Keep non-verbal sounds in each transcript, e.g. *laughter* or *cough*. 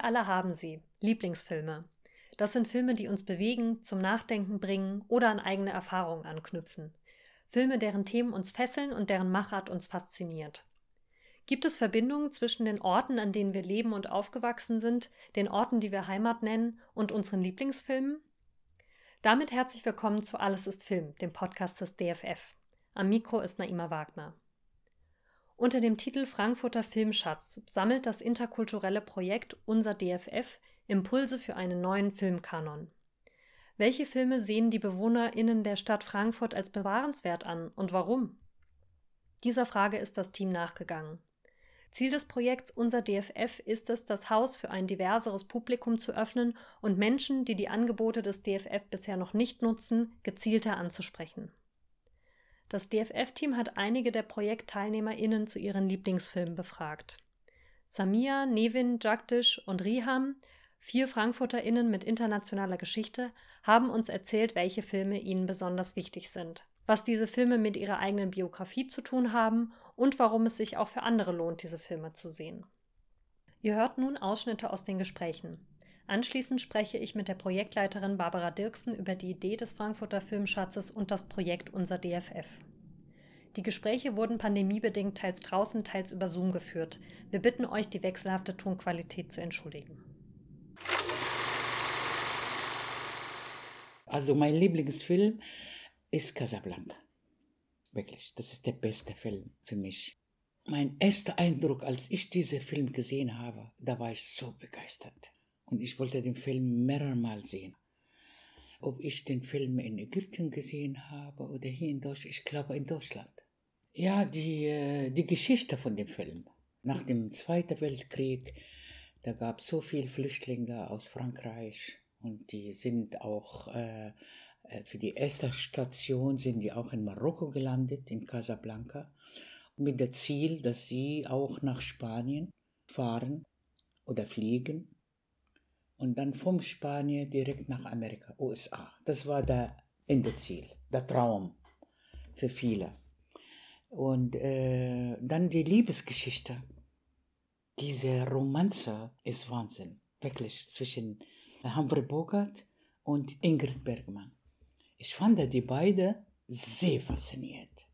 Wir alle haben sie. Lieblingsfilme. Das sind Filme, die uns bewegen, zum Nachdenken bringen oder an eigene Erfahrungen anknüpfen. Filme, deren Themen uns fesseln und deren Machart uns fasziniert. Gibt es Verbindungen zwischen den Orten, an denen wir leben und aufgewachsen sind, den Orten, die wir Heimat nennen, und unseren Lieblingsfilmen? Damit herzlich willkommen zu Alles ist Film, dem Podcast des DFF. Am Mikro ist Naima Wagner. Unter dem Titel Frankfurter Filmschatz sammelt das interkulturelle Projekt Unser DFF Impulse für einen neuen Filmkanon. Welche Filme sehen die BewohnerInnen der Stadt Frankfurt als bewahrenswert an und warum? Dieser Frage ist das Team nachgegangen. Ziel des Projekts Unser DFF ist es, das Haus für ein diverseres Publikum zu öffnen und Menschen, die die Angebote des DFF bisher noch nicht nutzen, gezielter anzusprechen. Das DFF-Team hat einige der ProjektteilnehmerInnen zu ihren Lieblingsfilmen befragt. Samia, Nevin, Jagdish und Riham, vier FrankfurterInnen mit internationaler Geschichte, haben uns erzählt, welche Filme ihnen besonders wichtig sind, was diese Filme mit ihrer eigenen Biografie zu tun haben und warum es sich auch für andere lohnt, diese Filme zu sehen. Ihr hört nun Ausschnitte aus den Gesprächen. Anschließend spreche ich mit der Projektleiterin Barbara Dirksen über die Idee des Frankfurter Filmschatzes und das Projekt Unser DFF. Die Gespräche wurden pandemiebedingt teils draußen, teils über Zoom geführt. Wir bitten euch, die wechselhafte Tonqualität zu entschuldigen. Also mein Lieblingsfilm ist Casablanca. Wirklich, das ist der beste Film für mich. Mein erster Eindruck, als ich diesen Film gesehen habe, da war ich so begeistert. Und ich wollte den Film mehrmals sehen. Ob ich den Film in Ägypten gesehen habe oder hier in Deutschland, ich glaube in Deutschland. Ja, die, äh, die Geschichte von dem Film. Nach dem Zweiten Weltkrieg, da gab es so viele Flüchtlinge aus Frankreich und die sind auch äh, äh, für die erste Station sind die auch in Marokko gelandet, in Casablanca, mit dem Ziel, dass sie auch nach Spanien fahren oder fliegen und dann vom Spanien direkt nach Amerika, USA. Das war der Endeziel, der Traum für viele. Und äh, dann die Liebesgeschichte. Diese Romanze ist Wahnsinn, wirklich, zwischen Humphrey Bogart und Ingrid Bergmann. Ich fand die beiden sehr fasziniert.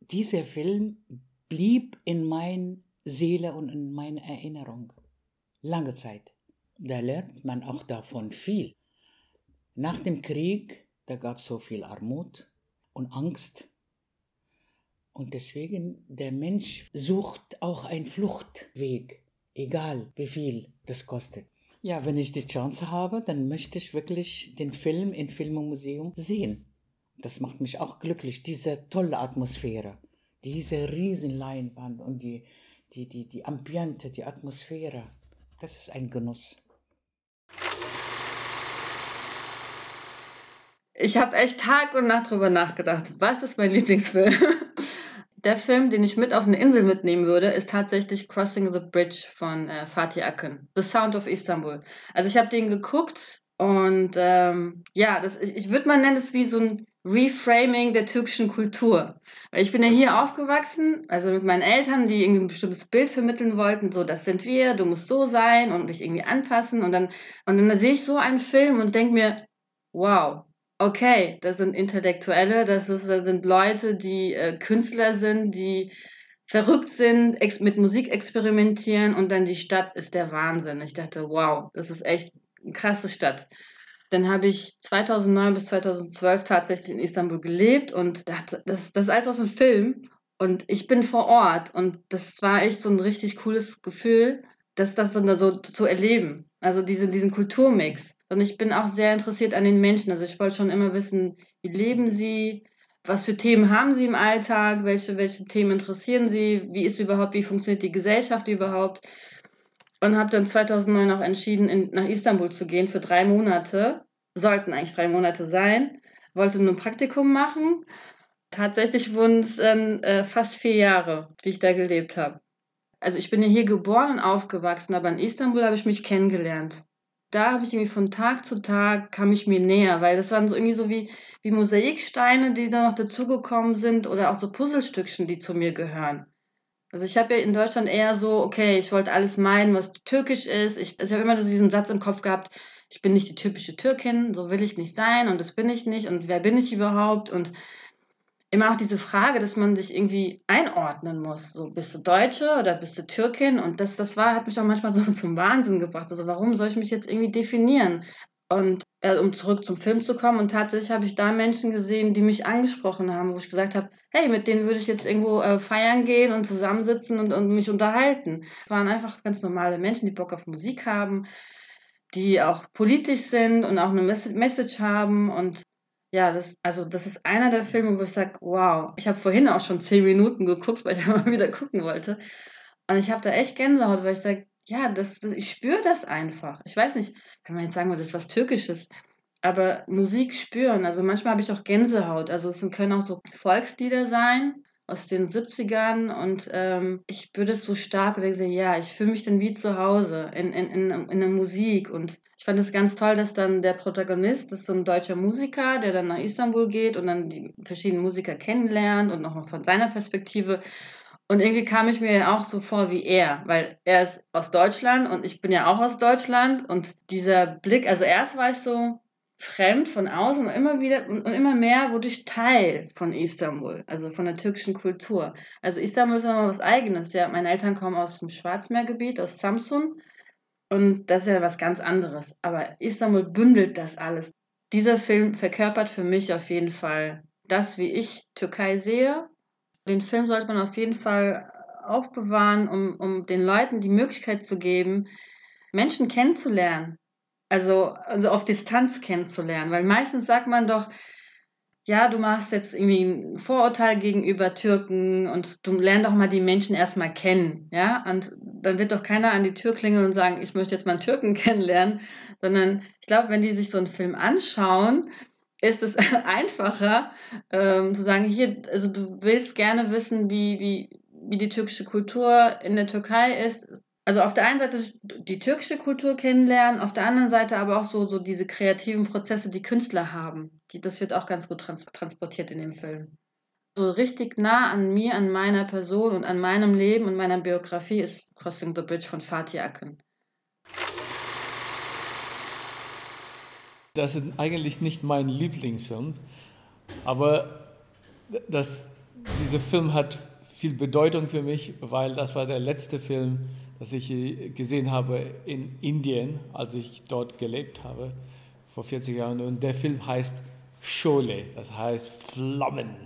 Dieser Film blieb in meiner Seele und in meiner Erinnerung lange Zeit. Da lernt man auch davon viel. Nach dem Krieg, da gab es so viel Armut und Angst. Und deswegen, der Mensch sucht auch einen Fluchtweg, egal wie viel das kostet. Ja, wenn ich die Chance habe, dann möchte ich wirklich den Film im Filmmuseum sehen. Das macht mich auch glücklich, diese tolle Atmosphäre, diese Riesenleinwand und die, die, die, die Ambiente, die Atmosphäre. Das ist ein Genuss. Ich habe echt Tag und Nacht drüber nachgedacht. Was ist mein Lieblingsfilm? *laughs* Der Film, den ich mit auf eine Insel mitnehmen würde, ist tatsächlich Crossing the Bridge von äh, Fatih Akın. The Sound of Istanbul. Also ich habe den geguckt und ähm, ja, das, ich, ich würde mal nennen, das wie so ein Reframing der türkischen Kultur. Weil ich bin ja hier aufgewachsen, also mit meinen Eltern, die irgendwie ein bestimmtes Bild vermitteln wollten, so das sind wir, du musst so sein und dich irgendwie anpassen und dann und dann sehe ich so einen Film und denke mir, wow, okay, das sind Intellektuelle, das, ist, das sind Leute, die äh, Künstler sind, die verrückt sind, mit Musik experimentieren und dann die Stadt ist der Wahnsinn. Ich dachte, wow, das ist echt eine krasse Stadt. Dann habe ich 2009 bis 2012 tatsächlich in Istanbul gelebt und dachte, das, das ist alles aus dem Film und ich bin vor Ort und das war echt so ein richtig cooles Gefühl, das, das so, zu erleben. Also diese, diesen Kulturmix. Und ich bin auch sehr interessiert an den Menschen. Also ich wollte schon immer wissen, wie leben sie, was für Themen haben sie im Alltag, welche, welche Themen interessieren sie, wie ist überhaupt, wie funktioniert die Gesellschaft überhaupt. Und habe dann 2009 auch entschieden, in, nach Istanbul zu gehen für drei Monate. Sollten eigentlich drei Monate sein. Wollte nur ein Praktikum machen. Tatsächlich wurden es äh, fast vier Jahre, die ich da gelebt habe. Also ich bin ja hier geboren und aufgewachsen, aber in Istanbul habe ich mich kennengelernt da habe ich irgendwie von Tag zu Tag kam ich mir näher, weil das waren so irgendwie so wie, wie Mosaiksteine, die da noch dazugekommen sind oder auch so Puzzlestückchen, die zu mir gehören. Also ich habe ja in Deutschland eher so, okay, ich wollte alles meinen, was türkisch ist. Ich, also ich habe immer so diesen Satz im Kopf gehabt, ich bin nicht die typische Türkin, so will ich nicht sein und das bin ich nicht und wer bin ich überhaupt und immer auch diese Frage, dass man sich irgendwie einordnen muss. So, bist du Deutsche oder bist du Türkin? Und das, das war, hat mich auch manchmal *laughs* so zum Wahnsinn gebracht. Also, warum soll ich mich jetzt irgendwie definieren? Und äh, um zurück zum Film zu kommen, und tatsächlich habe ich da Menschen gesehen, die mich angesprochen haben, wo ich gesagt habe, hey, mit denen würde ich jetzt irgendwo äh, feiern gehen und zusammensitzen und, und mich unterhalten. Es waren einfach ganz normale Menschen, die Bock auf Musik haben, die auch politisch sind und auch eine Message haben und ja, das, also das ist einer der Filme, wo ich sage, wow, ich habe vorhin auch schon zehn Minuten geguckt, weil ich *laughs* mal wieder gucken wollte. Und ich habe da echt Gänsehaut, weil ich sage, ja, das, das, ich spüre das einfach. Ich weiß nicht, wenn man jetzt sagen würde, das ist was Türkisches, aber Musik spüren, also manchmal habe ich auch Gänsehaut. Also es können auch so Volkslieder sein aus den 70ern und ähm, ich das so stark und denke, ja, ich fühle mich dann wie zu Hause in, in, in, in der Musik und ich fand es ganz toll, dass dann der Protagonist, das ist so ein deutscher Musiker, der dann nach Istanbul geht und dann die verschiedenen Musiker kennenlernt und nochmal von seiner Perspektive. Und irgendwie kam ich mir auch so vor wie er, weil er ist aus Deutschland und ich bin ja auch aus Deutschland und dieser Blick, also erst war ich so fremd von außen und immer wieder und, immer mehr wurde ich Teil von Istanbul, also von der türkischen Kultur. Also Istanbul ist nochmal was Eigenes. Ja, meine Eltern kommen aus dem Schwarzmeergebiet, aus Samsun und das ist ja was ganz anderes. Aber Istanbul bündelt das alles. Dieser Film verkörpert für mich auf jeden Fall das, wie ich Türkei sehe. Den Film sollte man auf jeden Fall aufbewahren, um, um den Leuten die Möglichkeit zu geben, Menschen kennenzulernen. Also, also auf Distanz kennenzulernen. Weil meistens sagt man doch, ja, du machst jetzt irgendwie ein Vorurteil gegenüber Türken und du lernst doch mal die Menschen erstmal kennen, ja, und dann wird doch keiner an die Tür klingeln und sagen, ich möchte jetzt mal einen Türken *laughs* kennenlernen, sondern ich glaube, wenn die sich so einen Film anschauen, ist es *laughs* einfacher ähm, zu sagen, hier, also du willst gerne wissen, wie, wie, wie die türkische Kultur in der Türkei ist, also auf der einen Seite die türkische Kultur kennenlernen, auf der anderen Seite aber auch so, so diese kreativen Prozesse, die Künstler haben. Die, das wird auch ganz gut trans transportiert in dem Film. So richtig nah an mir, an meiner Person und an meinem Leben und meiner Biografie ist Crossing the Bridge von Fatih Akin. Das ist eigentlich nicht mein Lieblingsfilm, aber das, dieser Film hat viel Bedeutung für mich, weil das war der letzte Film, das ich gesehen habe in Indien, als ich dort gelebt habe, vor 40 Jahren. Und der Film heißt Schole, das heißt Flammen.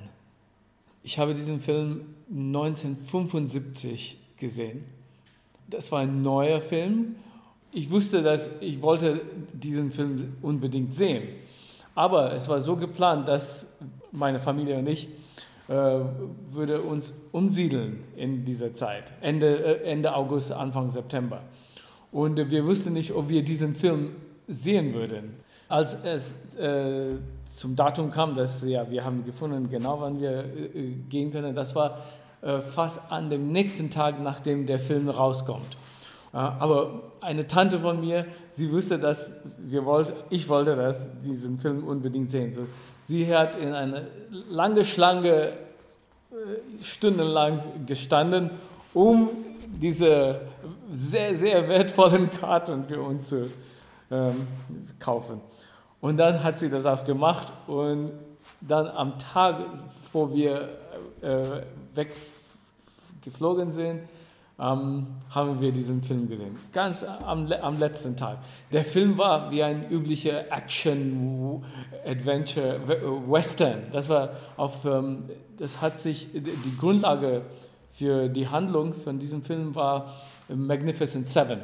Ich habe diesen Film 1975 gesehen. Das war ein neuer Film. Ich wusste, dass ich wollte diesen Film unbedingt sehen. Aber es war so geplant, dass meine Familie und ich würde uns umsiedeln in dieser Zeit, Ende, äh, Ende August, Anfang September. Und wir wussten nicht, ob wir diesen Film sehen würden. Als es äh, zum Datum kam, dass ja, wir haben gefunden, genau wann wir äh, gehen können, das war äh, fast an dem nächsten Tag, nachdem der Film rauskommt. Aber eine Tante von mir, sie wusste, dass wir wollt, ich wollte das, diesen Film unbedingt sehen. So, Sie hat in einer lange Schlange äh, stundenlang gestanden, um diese sehr, sehr wertvollen Karten für uns zu ähm, kaufen. Und dann hat sie das auch gemacht und dann am Tag, wo wir äh, weggeflogen sind, ähm, haben wir diesen Film gesehen. Ganz am, am letzten Tag. Der Film war wie ein üblicher Action, Adventure, Western. Das war auf, ähm, das hat sich, die Grundlage für die Handlung von diesem Film war Magnificent Seven.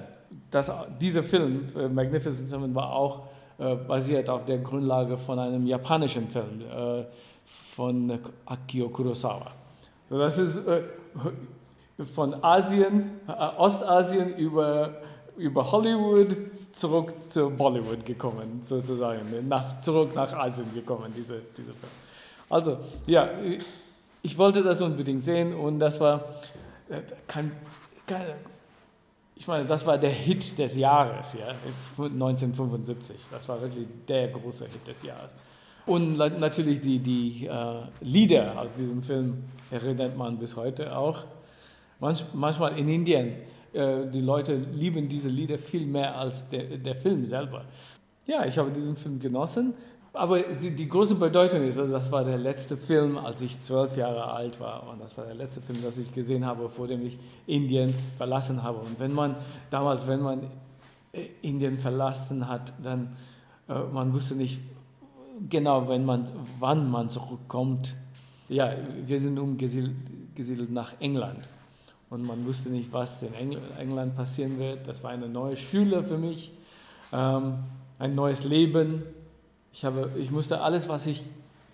Das, dieser Film, äh, Magnificent Seven, war auch äh, basiert auf der Grundlage von einem japanischen Film äh, von Akio Kurosawa. So, das ist äh, von Asien, äh, Ostasien über, über Hollywood zurück zu Bollywood gekommen, sozusagen, nach, zurück nach Asien gekommen, diese, diese Film. Also, ja, ich wollte das unbedingt sehen und das war äh, kein, kein ich meine, das war der Hit des Jahres, ja, 1975. Das war wirklich der große Hit des Jahres. Und natürlich die, die äh, Lieder aus diesem Film erinnert man bis heute auch. Manch, manchmal in Indien, äh, die Leute lieben diese Lieder viel mehr als der, der Film selber. Ja, ich habe diesen Film genossen. Aber die, die, große Bedeutung ist, also das war der letzte Film, als ich zwölf Jahre alt war. Und das war der letzte Film, das ich gesehen habe, vor dem ich Indien verlassen habe. Und wenn man damals, wenn man äh, Indien verlassen hat, dann äh, man wusste nicht genau, wenn man, wann man zurückkommt. Ja, wir sind umgesiedelt nach England. Und man wusste nicht, was in England passieren wird. Das war eine neue Schule für mich, ähm, ein neues Leben ich, habe, ich musste alles, was ich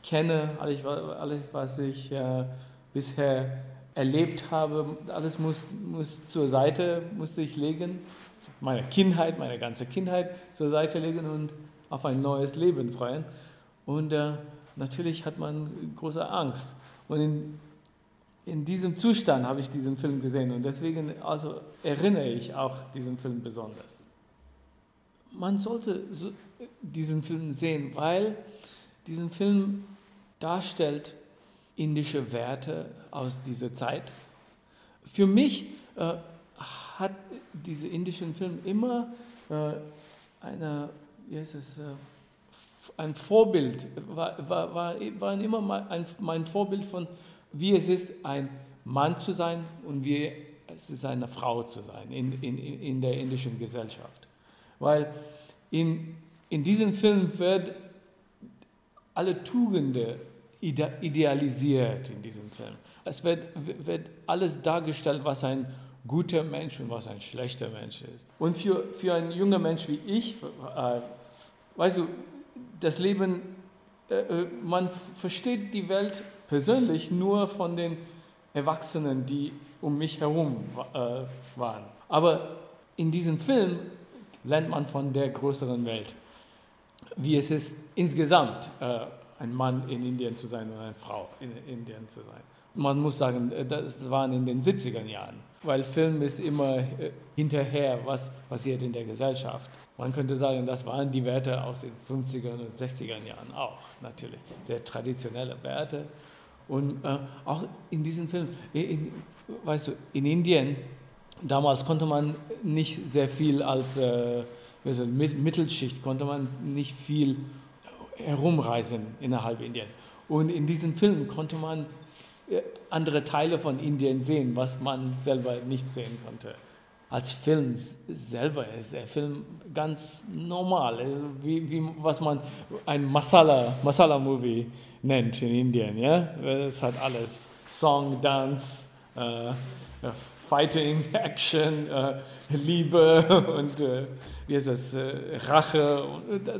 kenne, alles, alles was ich äh, bisher erlebt habe, alles muss, muss zur Seite musste ich legen, meine Kindheit, meine ganze Kindheit zur Seite legen und auf ein neues Leben freuen. Und äh, natürlich hat man große Angst. Und in, in diesem Zustand habe ich diesen Film gesehen und deswegen also erinnere ich auch diesen Film besonders. Man sollte so, diesen Film sehen, weil diesen Film darstellt indische Werte aus dieser Zeit. Für mich äh, hat dieser indische Film immer äh, eine, wie heißt es, äh, ein Vorbild, war, war, war, war immer mein Vorbild von, wie es ist, ein Mann zu sein und wie es ist, eine Frau zu sein in, in, in der indischen Gesellschaft. Weil in in diesem Film wird alle Tugenden idealisiert in diesem Film. Es wird, wird alles dargestellt, was ein guter Mensch und was ein schlechter Mensch ist. Und für, für einen jungen Mensch wie ich, äh, weißt du, das Leben, äh, äh, man versteht die Welt persönlich nur von den Erwachsenen, die um mich herum äh, waren. Aber in diesem Film lernt man von der größeren Welt wie es ist, insgesamt äh, ein Mann in Indien zu sein und eine Frau in Indien zu sein. Man muss sagen, äh, das waren in den 70er Jahren, weil Film ist immer hinterher, was passiert in der Gesellschaft. Man könnte sagen, das waren die Werte aus den 50er und 60er Jahren auch, natürlich, sehr traditionelle Werte. Und äh, auch in diesem Film, in, weißt du, in Indien, damals konnte man nicht sehr viel als äh, also Mittelschicht konnte man nicht viel herumreisen innerhalb Indien. Und in diesem Film konnte man äh, andere Teile von Indien sehen, was man selber nicht sehen konnte. Als Film selber ist der Film ganz normal, äh, wie, wie was man ein Masala, Masala Movie nennt in Indien. Ja? Es hat alles Song, Dance, äh, Fighting, Action, äh, Liebe *laughs* und äh, wie ist es, äh, Rache.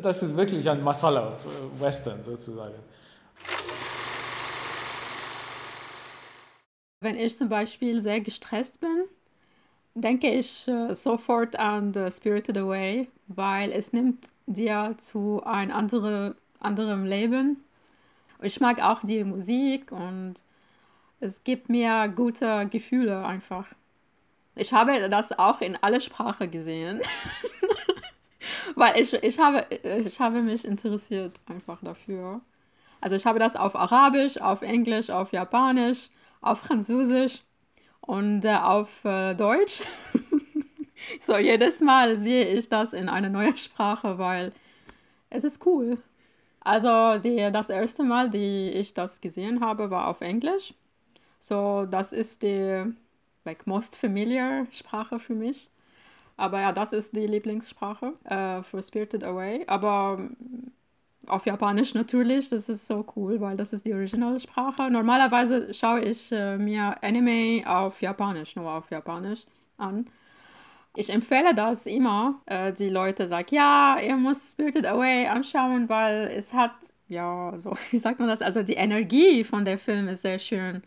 Das ist wirklich ein Masala-Western sozusagen. Wenn ich zum Beispiel sehr gestresst bin, denke ich äh, sofort an The Spirited Away, weil es nimmt dir zu einem andere, anderem Leben. Ich mag auch die Musik und es gibt mir gute Gefühle einfach. Ich habe das auch in alle Sprachen gesehen. *laughs* Weil ich, ich, habe, ich habe mich interessiert einfach dafür. Also ich habe das auf Arabisch, auf Englisch, auf Japanisch, auf Französisch und äh, auf äh, Deutsch. *laughs* so jedes Mal sehe ich das in einer neuen Sprache, weil es ist cool. Also die, das erste Mal, die ich das gesehen habe, war auf Englisch. So das ist die like most familiar Sprache für mich. Aber ja, das ist die Lieblingssprache äh, für Spirited Away. Aber mm, auf Japanisch natürlich, das ist so cool, weil das ist die Originalsprache. Normalerweise schaue ich äh, mir Anime auf Japanisch, nur auf Japanisch an. Ich empfehle das immer. Äh, die Leute sagen, ja, ihr müsst Spirited Away anschauen, weil es hat, ja, so, *laughs* wie sagt man das? Also die Energie von der Film ist sehr schön.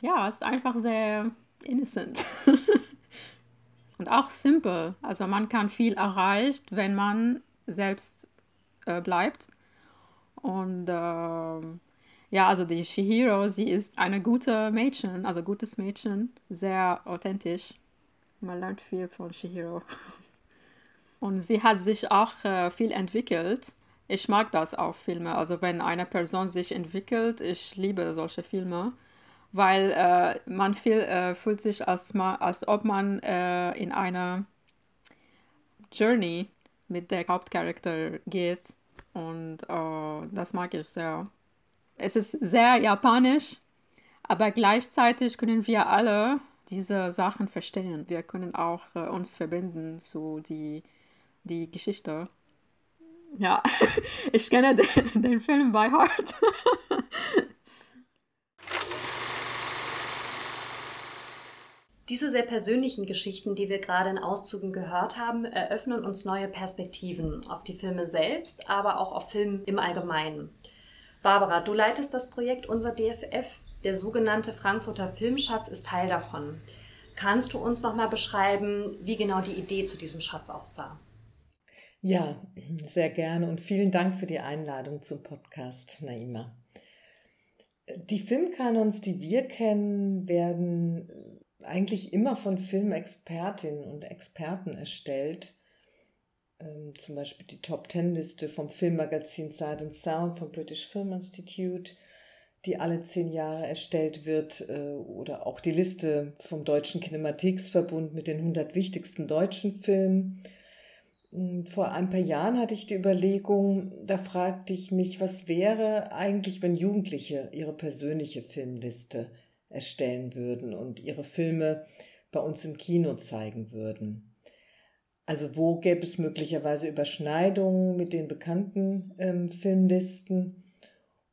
Ja, ist einfach sehr innocent. *laughs* und auch simpel. Also man kann viel erreicht, wenn man selbst äh, bleibt. Und äh, ja, also die Shihiro, sie ist eine gute Mädchen, also gutes Mädchen, sehr authentisch. Man lernt viel von Shihiro. *laughs* Und sie hat sich auch äh, viel entwickelt. Ich mag das auf Filme. Also wenn eine Person sich entwickelt, ich liebe solche Filme. weil äh, man viel, äh, fühlt sich, als, als ob man äh, in einer Journey mit der Hauptcharakter geht. Und äh, das mag ich sehr. Es ist sehr japanisch, aber gleichzeitig können wir alle diese Sachen verstehen. Wir können auch äh, uns verbinden zu die, die Geschichte. Ja, *laughs* ich kenne den, den Film by heart. *laughs* Diese sehr persönlichen Geschichten, die wir gerade in Auszügen gehört haben, eröffnen uns neue Perspektiven auf die Filme selbst, aber auch auf Film im Allgemeinen. Barbara, du leitest das Projekt Unser DFF. Der sogenannte Frankfurter Filmschatz ist Teil davon. Kannst du uns noch mal beschreiben, wie genau die Idee zu diesem Schatz aussah? Ja, sehr gerne und vielen Dank für die Einladung zum Podcast, Naima. Die Filmkanons, die wir kennen, werden eigentlich immer von Filmexpertinnen und Experten erstellt. Ähm, zum Beispiel die Top Ten Liste vom Filmmagazin Sight and Sound vom British Film Institute, die alle zehn Jahre erstellt wird, äh, oder auch die Liste vom Deutschen Kinematheksverbund mit den 100 wichtigsten deutschen Filmen. Hm, vor ein paar Jahren hatte ich die Überlegung, da fragte ich mich, was wäre eigentlich, wenn Jugendliche ihre persönliche Filmliste erstellen würden und ihre Filme bei uns im Kino zeigen würden. Also wo gäbe es möglicherweise Überschneidungen mit den bekannten ähm, Filmlisten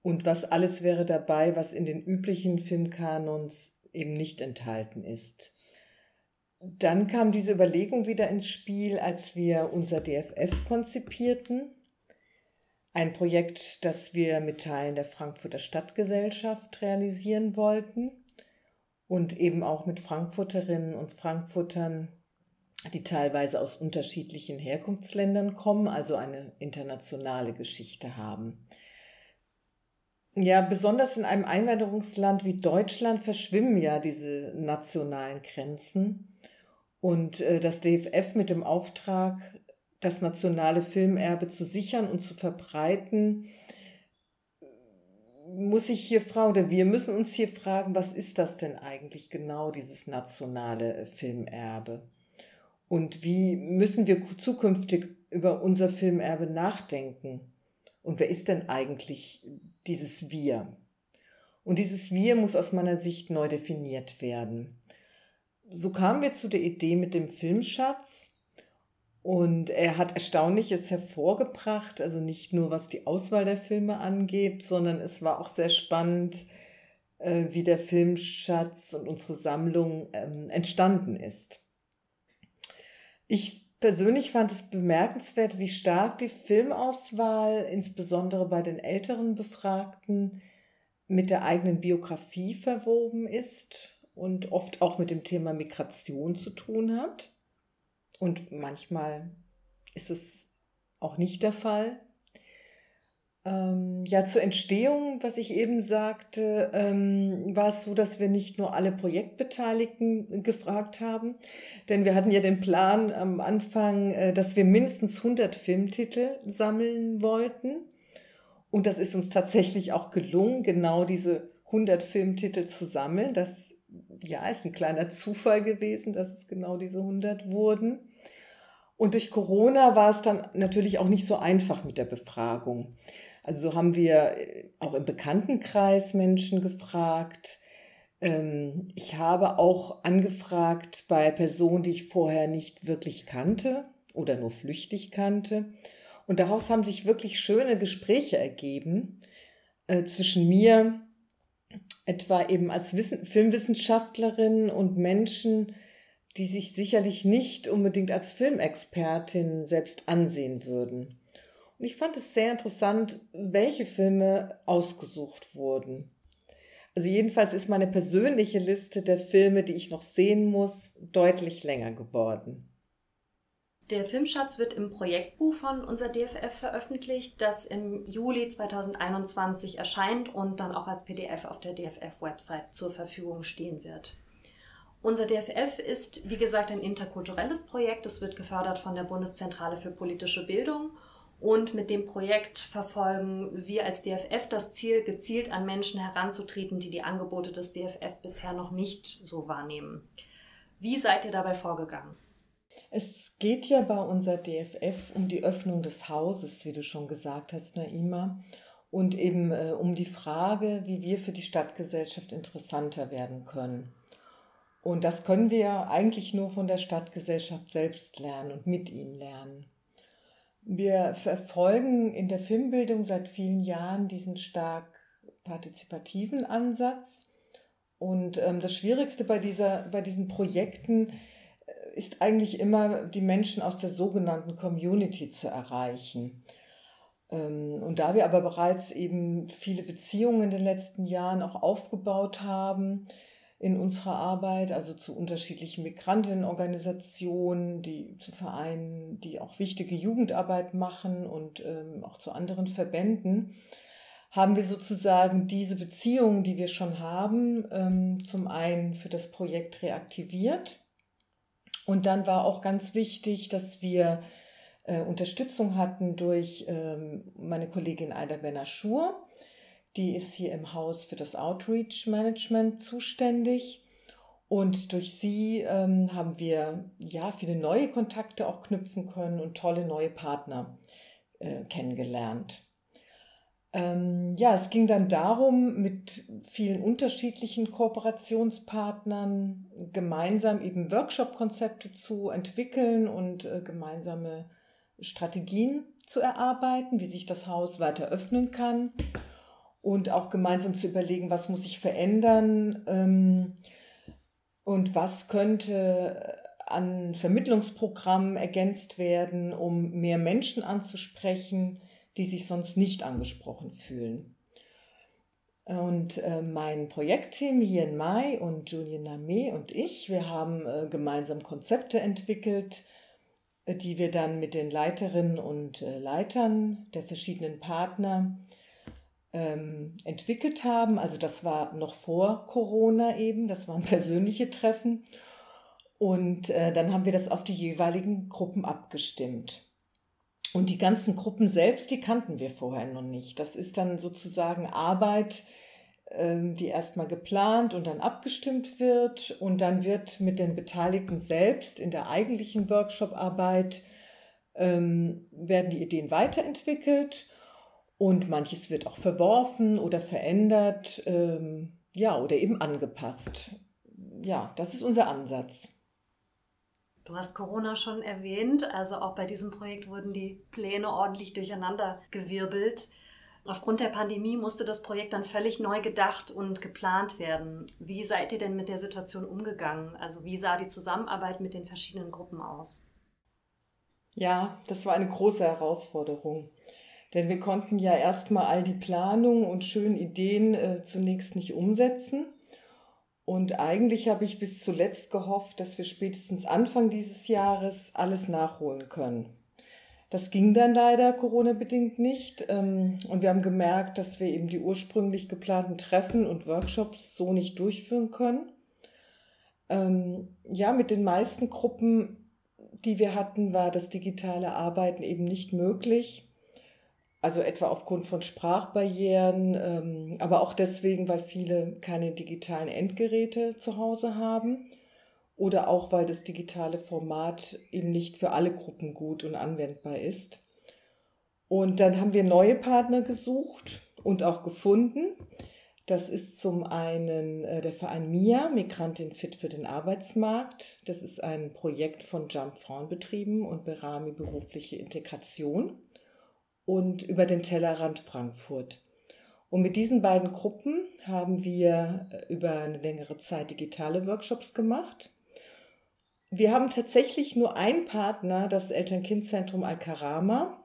und was alles wäre dabei, was in den üblichen Filmkanons eben nicht enthalten ist. Dann kam diese Überlegung wieder ins Spiel, als wir unser DFF konzipierten. Ein Projekt, das wir mit Teilen der Frankfurter Stadtgesellschaft realisieren wollten und eben auch mit Frankfurterinnen und Frankfurtern, die teilweise aus unterschiedlichen Herkunftsländern kommen, also eine internationale Geschichte haben. Ja, besonders in einem Einwanderungsland wie Deutschland verschwimmen ja diese nationalen Grenzen. Und äh, das DFF mit dem Auftrag, das nationale Filmerbe zu sichern und zu verbreiten, muss ich hier fragen, oder wir müssen uns hier fragen, was ist das denn eigentlich genau, dieses nationale äh, Filmerbe? Und wie müssen wir zukünftig über unser Filmerbe nachdenken? Und wer ist denn eigentlich dieses Wir? Und dieses Wir muss aus meiner Sicht neu definiert werden. So kamen wir zu der Idee mit dem Filmschatz, und er hat Erstaunliches hervorgebracht, also nicht nur was die Auswahl der Filme angeht, sondern es war auch sehr spannend, äh, wie der Filmschatz und unsere Sammlung ähm, entstanden ist. Ich persönlich fand es bemerkenswert, wie stark die Filmauswahl, insbesondere bei den älteren Befragten, mit der eigenen Biografie verwoben ist und oft auch mit dem Thema Migration zu tun hat. Und manchmal ist es auch nicht der Fall. Ähm, ja, zur Entstehung, was ich eben sagte, ähm, war es so, dass wir nicht nur alle Projektbeteiligten gefragt haben, denn wir hatten ja den Plan am Anfang, äh, dass wir mindestens 100 Filmtitel sammeln wollten. Und das ist uns tatsächlich auch gelungen, genau diese 100 Filmtitel zu sammeln. Das ja, ist ein kleiner Zufall gewesen, dass es genau diese 100 wurden. Und durch Corona war es dann natürlich auch nicht so einfach mit der Befragung. Also so haben wir äh, auch im Bekanntenkreis Menschen gefragt. Ähm, ich habe auch angefragt bei Personen, die ich vorher nicht wirklich kannte oder nur flüchtig kannte. Und daraus haben sich wirklich schöne Gespräche ergeben äh, zwischen mir, etwa eben als Wissen Filmwissenschaftlerin und Menschen, die sich sicherlich nicht unbedingt als Filmexpertin selbst ansehen würden. Ich fand es sehr interessant, welche Filme ausgesucht wurden. Also jedenfalls ist meine persönliche Liste der Filme, die ich noch sehen muss, deutlich länger geworden. Der Filmschatz wird im Projektbuch von unser DFF veröffentlicht, das im Juli 2021 erscheint und dann auch als PDF auf der DFF-Website zur Verfügung stehen wird. Unser DFF ist, wie gesagt, ein interkulturelles Projekt. Es wird gefördert von der Bundeszentrale für politische Bildung Und mit dem Projekt verfolgen wir als DFF das Ziel, gezielt an Menschen heranzutreten, die die Angebote des DFF bisher noch nicht so wahrnehmen. Wie seid ihr dabei vorgegangen? Es geht ja bei unserer DFF um die Öffnung des Hauses, wie du schon gesagt hast, Naima, und eben äh, um die Frage, wie wir für die Stadtgesellschaft interessanter werden können. Und das können wir eigentlich nur von der Stadtgesellschaft selbst lernen und mit ihnen lernen. Wir verfolgen in der Filmbildung seit vielen Jahren diesen stark partizipativen Ansatz. Und ähm, das Schwierigste bei, dieser, bei diesen Projekten äh, ist eigentlich immer, die Menschen aus der sogenannten Community zu erreichen. Ähm, und da wir aber bereits eben viele Beziehungen in den letzten Jahren auch aufgebaut haben, in unserer Arbeit, also zu unterschiedlichen Migrantinnenorganisationen, die zu Vereinen, die auch wichtige Jugendarbeit machen und ähm, auch zu anderen Verbänden, haben wir sozusagen diese Beziehungen, die wir schon haben, ähm, zum einen für das Projekt reaktiviert. Und dann war auch ganz wichtig, dass wir äh, Unterstützung hatten durch ähm, meine Kollegin Aida Benaschur, die ist hier im Haus für das Outreach Management zuständig. Und durch sie ähm, haben wir ja viele neue Kontakte auch knüpfen können und tolle neue Partner äh, kennengelernt. Ähm, ja, es ging dann darum, mit vielen unterschiedlichen Kooperationspartnern gemeinsam eben Workshop-Konzepte zu entwickeln und äh, gemeinsame Strategien zu erarbeiten, wie sich das Haus weiter öffnen kann und auch gemeinsam zu überlegen, was muss sich verändern ähm, und was könnte an Vermittlungsprogrammen ergänzt werden, um mehr Menschen anzusprechen, die sich sonst nicht angesprochen fühlen. Und äh, mein Projektteam hier in Mai und Julien Name und ich, wir haben äh, gemeinsam Konzepte entwickelt, äh, die wir dann mit den Leiterinnen und äh, Leitern der verschiedenen Partner ähm, entwickelt haben. Also das war noch vor Corona eben, das waren *laughs* persönliche Treffen. Und äh, dann haben wir das auf die jeweiligen Gruppen abgestimmt. Und die ganzen Gruppen selbst, die kannten wir vorher noch nicht. Das ist dann sozusagen Arbeit, ähm, die erstmal geplant und dann abgestimmt wird. Und dann wird mit den Beteiligten selbst in der eigentlichen Workshop-Arbeit ähm, werden die Ideen weiterentwickelt und manches wird auch verworfen oder verändert, ähm, ja, oder eben angepasst. Ja, das ist unser Ansatz. Du hast Corona schon erwähnt, also auch bei diesem Projekt wurden die Pläne ordentlich durcheinander gewirbelt. Aufgrund der Pandemie musste das Projekt dann völlig neu gedacht und geplant werden. Wie seid ihr denn mit der Situation umgegangen? Also wie sah die Zusammenarbeit mit den verschiedenen Gruppen aus? Ja, das war eine große Herausforderung. Denn wir konnten ja erstmal all die Planungen und schönen Ideen äh, zunächst nicht umsetzen. Und eigentlich habe ich bis zuletzt gehofft, dass wir spätestens Anfang dieses Jahres alles nachholen können. Das ging dann leider Corona-bedingt nicht. Ähm, und wir haben gemerkt, dass wir eben die ursprünglich geplanten Treffen und Workshops so nicht durchführen können. Ähm, ja, mit den meisten Gruppen, die wir hatten, war das digitale Arbeiten eben nicht möglich also etwa aufgrund von Sprachbarrieren, ähm, aber auch deswegen, weil viele keine digitalen Endgeräte zu Hause haben oder auch weil das digitale Format eben nicht für alle Gruppen gut und anwendbar ist. Und dann haben wir neue Partner gesucht und auch gefunden. Das ist zum einen äh, der Verein MIA, Migrantin Fit für den Arbeitsmarkt. Das ist ein Projekt von Jump Frauen betrieben und Berami berufliche Integration und über den Tellerrand Frankfurt. Und mit diesen beiden Gruppen haben wir äh, über eine längere Zeit digitale Workshops gemacht. Wir haben tatsächlich nur einen Partner, das Eltern-Kind-Zentrum Al-Karama,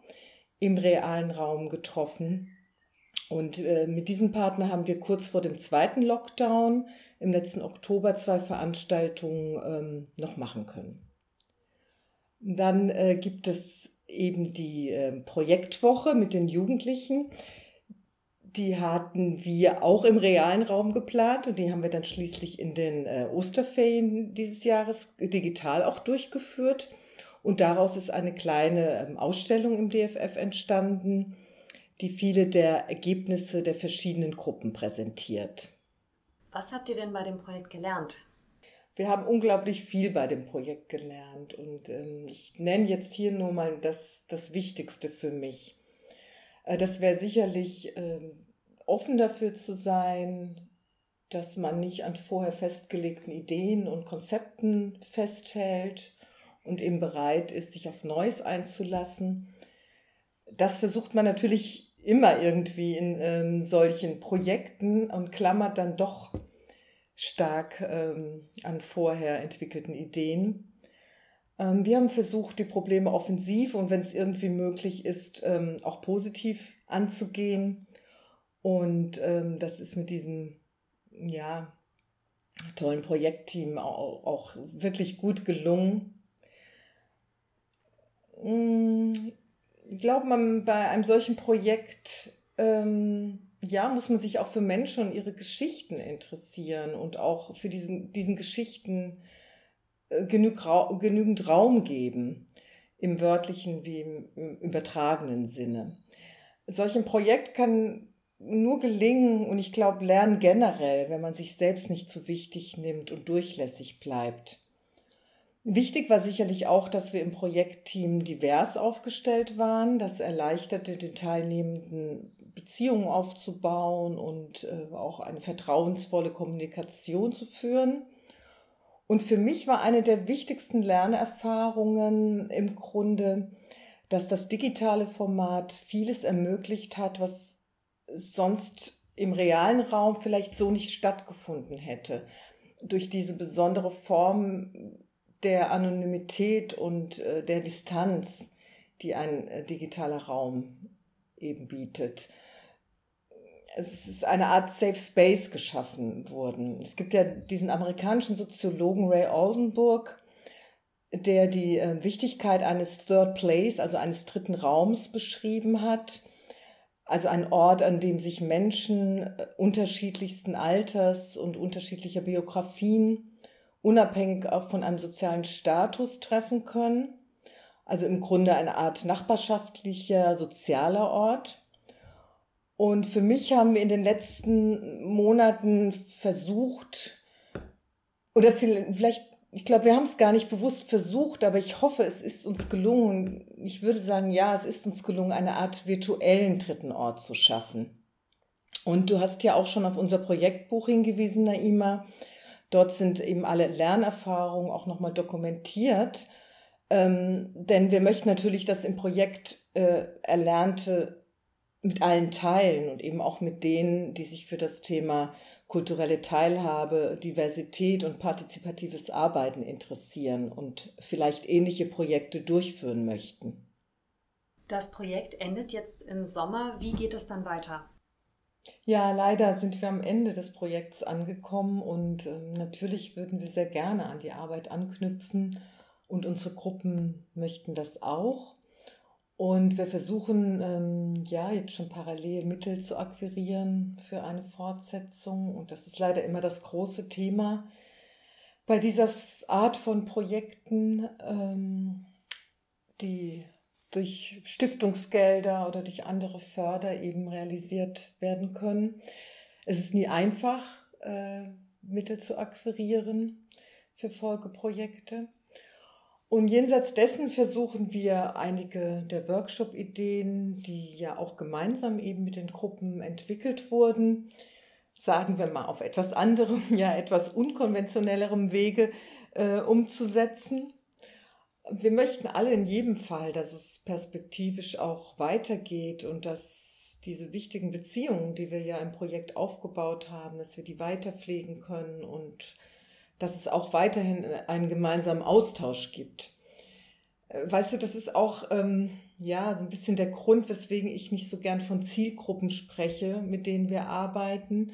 im realen Raum getroffen. Und äh, mit diesem Partner haben wir kurz vor dem zweiten Lockdown im letzten Oktober zwei Veranstaltungen ähm, noch machen können. Dann äh, gibt es eben die äh, Projektwoche mit den Jugendlichen. Die hatten wir auch im realen Raum geplant und die haben wir dann schließlich in den äh, Osterferien dieses Jahres digital auch durchgeführt. Und daraus ist eine kleine ähm, Ausstellung im DFF entstanden, die viele der Ergebnisse der verschiedenen Gruppen präsentiert. Was habt ihr denn bei dem Projekt gelernt? Wir haben unglaublich viel bei dem Projekt gelernt und ähm, ich nenne jetzt hier nur mal das, das Wichtigste für mich. Äh, das wäre sicherlich äh, offen dafür zu sein, dass man nicht an vorher festgelegten Ideen und Konzepten festhält und eben bereit ist, sich auf Neues einzulassen. Das versucht man natürlich immer irgendwie in ähm, solchen Projekten und klammert dann doch stark ähm, an vorher entwickelten Ideen. Ähm, wir haben versucht, die Probleme offensiv und wenn es irgendwie möglich ist, ähm, auch positiv anzugehen. Und ähm, das ist mit diesem ja, tollen Projektteam auch, auch wirklich gut gelungen. Mm, ich glaube, man bei einem solchen Projekt ähm, ja, muss man sich auch für Menschen und ihre Geschichten interessieren und auch für diesen, diesen Geschichten äh, genug, genügend Raum geben, im wörtlichen wie im, im übertragenen Sinne. Solch ein Projekt kann nur gelingen und ich glaube Lernen generell, wenn man sich selbst nicht zu wichtig nimmt und durchlässig bleibt. Wichtig war sicherlich auch, dass wir im Projektteam divers aufgestellt waren. Das erleichterte den Teilnehmenden Beziehungen aufzubauen und äh, auch eine vertrauensvolle Kommunikation zu führen. Und für mich war eine der wichtigsten Lernerfahrungen im Grunde, dass das digitale Format vieles ermöglicht hat, was sonst im realen Raum vielleicht so nicht stattgefunden hätte. Durch diese besondere Form der Anonymität und äh, der Distanz, die ein äh, digitaler Raum eben bietet. Es ist eine Art Safe Space geschaffen worden. Es gibt ja diesen amerikanischen Soziologen Ray Oldenburg, der die äh, Wichtigkeit eines Third Place, also eines dritten Raums beschrieben hat. Also ein Ort, an dem sich Menschen unterschiedlichsten Alters und unterschiedlicher Biografien unabhängig auch von einem sozialen Status treffen können. Also im Grunde eine Art nachbarschaftlicher, sozialer Ort. Und für mich haben wir in den letzten Monaten versucht, oder vielleicht, ich glaube, wir haben es gar nicht bewusst versucht, aber ich hoffe, es ist uns gelungen. Ich würde sagen, ja, es ist uns gelungen, eine Art virtuellen dritten Ort zu schaffen. Und du hast ja auch schon auf unser Projektbuch hingewiesen, Naima. Dort sind eben alle Lernerfahrungen auch nochmal dokumentiert. Ähm, denn wir möchten natürlich das im Projekt äh, Erlernte mit allen teilen und eben auch mit denen, die sich für das Thema kulturelle Teilhabe, Diversität und partizipatives Arbeiten interessieren und vielleicht ähnliche Projekte durchführen möchten. Das Projekt endet jetzt im Sommer. Wie geht es dann weiter? Ja, leider sind wir am Ende des Projekts angekommen und ähm, natürlich würden wir sehr gerne an die Arbeit anknüpfen und unsere Gruppen möchten das auch. Und wir versuchen ähm, ja jetzt schon parallel Mittel zu akquirieren für eine Fortsetzung. Und das ist leider immer das große Thema bei dieser Art von Projekten, ähm, die durch Stiftungsgelder oder durch andere Förder eben realisiert werden können. Es ist nie einfach, äh, Mittel zu akquirieren für Folgeprojekte. Und jenseits dessen versuchen wir einige der Workshop-Ideen, die ja auch gemeinsam eben mit den Gruppen entwickelt wurden, sagen wir mal auf etwas anderem, *laughs* ja etwas unkonventionellerem Wege äh, umzusetzen. Wir möchten alle in jedem Fall, dass es perspektivisch auch weitergeht und dass diese wichtigen Beziehungen, die wir ja im Projekt aufgebaut haben, dass wir die weiterpflegen können und dass es auch weiterhin einen gemeinsamen Austausch gibt. Äh, weißt du, das ist auch ähm, ja so ein bisschen der Grund, weswegen ich nicht so gern von Zielgruppen spreche, mit denen wir arbeiten,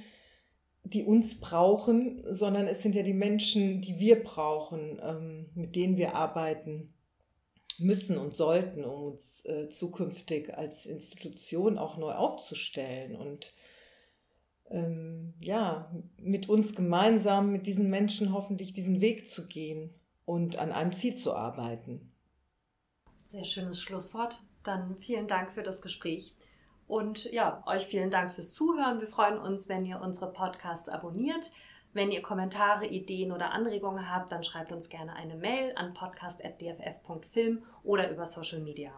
die uns brauchen, sondern es sind ja die Menschen, die wir brauchen, ähm, mit denen wir arbeiten müssen und sollten, um uns äh, zukünftig als Institution auch neu aufzustellen und ähm, ja, mit uns gemeinsam, mit diesen Menschen hoffentlich diesen Weg zu gehen und an einem Ziel zu arbeiten. Sehr schönes Schlusswort. Dann vielen Dank für das Gespräch. Und ja, euch vielen Dank fürs Zuhören. Wir freuen uns, wenn ihr unsere Podcasts abonniert. Wenn ihr Kommentare, Ideen oder Anregungen habt, dann schreibt uns gerne eine Mail an podcast.dff.film oder über Social Media.